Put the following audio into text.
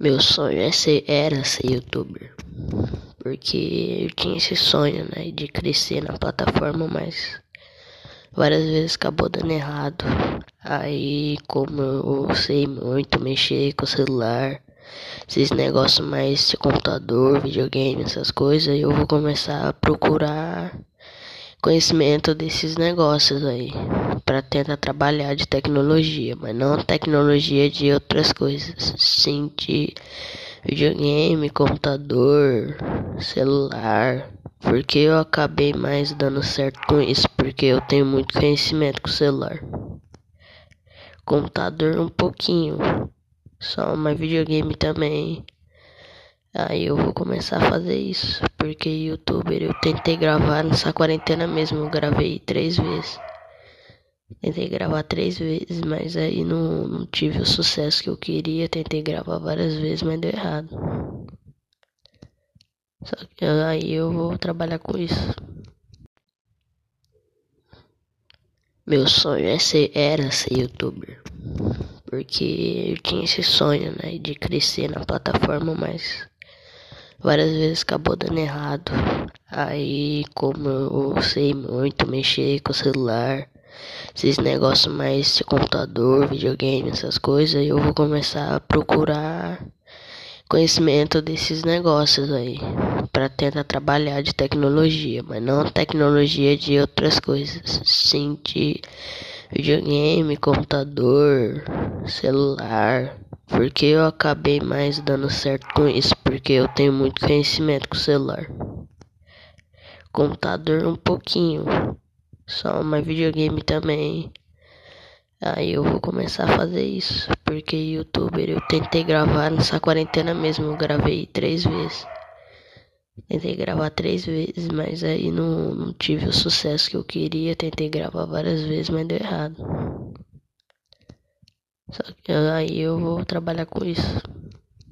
Meu sonho é ser, era ser youtuber. Porque eu tinha esse sonho, né? De crescer na plataforma, mas várias vezes acabou dando errado. Aí, como eu sei muito mexer com o celular, esses negócios mais de computador, videogame, essas coisas, eu vou começar a procurar conhecimento desses negócios aí para tentar trabalhar de tecnologia, mas não tecnologia de outras coisas, sim de videogame, computador, celular, porque eu acabei mais dando certo com isso, porque eu tenho muito conhecimento com celular. Computador um pouquinho, só mais videogame também. Aí eu vou começar a fazer isso, porque youtuber eu tentei gravar nessa quarentena mesmo, eu gravei três vezes. Tentei gravar três vezes, mas aí não, não tive o sucesso que eu queria. Tentei gravar várias vezes, mas deu errado. Só que aí eu vou trabalhar com isso. Meu sonho é ser, era ser youtuber. Porque eu tinha esse sonho, né, de crescer na plataforma, mas várias vezes acabou dando errado. Aí, como eu sei muito mexer com o celular, esses negócios mais de computador, videogame, essas coisas, eu vou começar a procurar conhecimento desses negócios aí para tentar trabalhar de tecnologia, mas não tecnologia de outras coisas, sim de videogame, computador, celular, porque eu acabei mais dando certo com isso, porque eu tenho muito conhecimento com celular. Computador um pouquinho, só mais videogame também. Aí eu vou começar a fazer isso, porque youtuber eu tentei gravar nessa quarentena mesmo, eu gravei três vezes. Tentei gravar três vezes, mas aí não, não tive o sucesso que eu queria. Tentei gravar várias vezes, mas deu errado. Só que aí eu vou trabalhar com isso.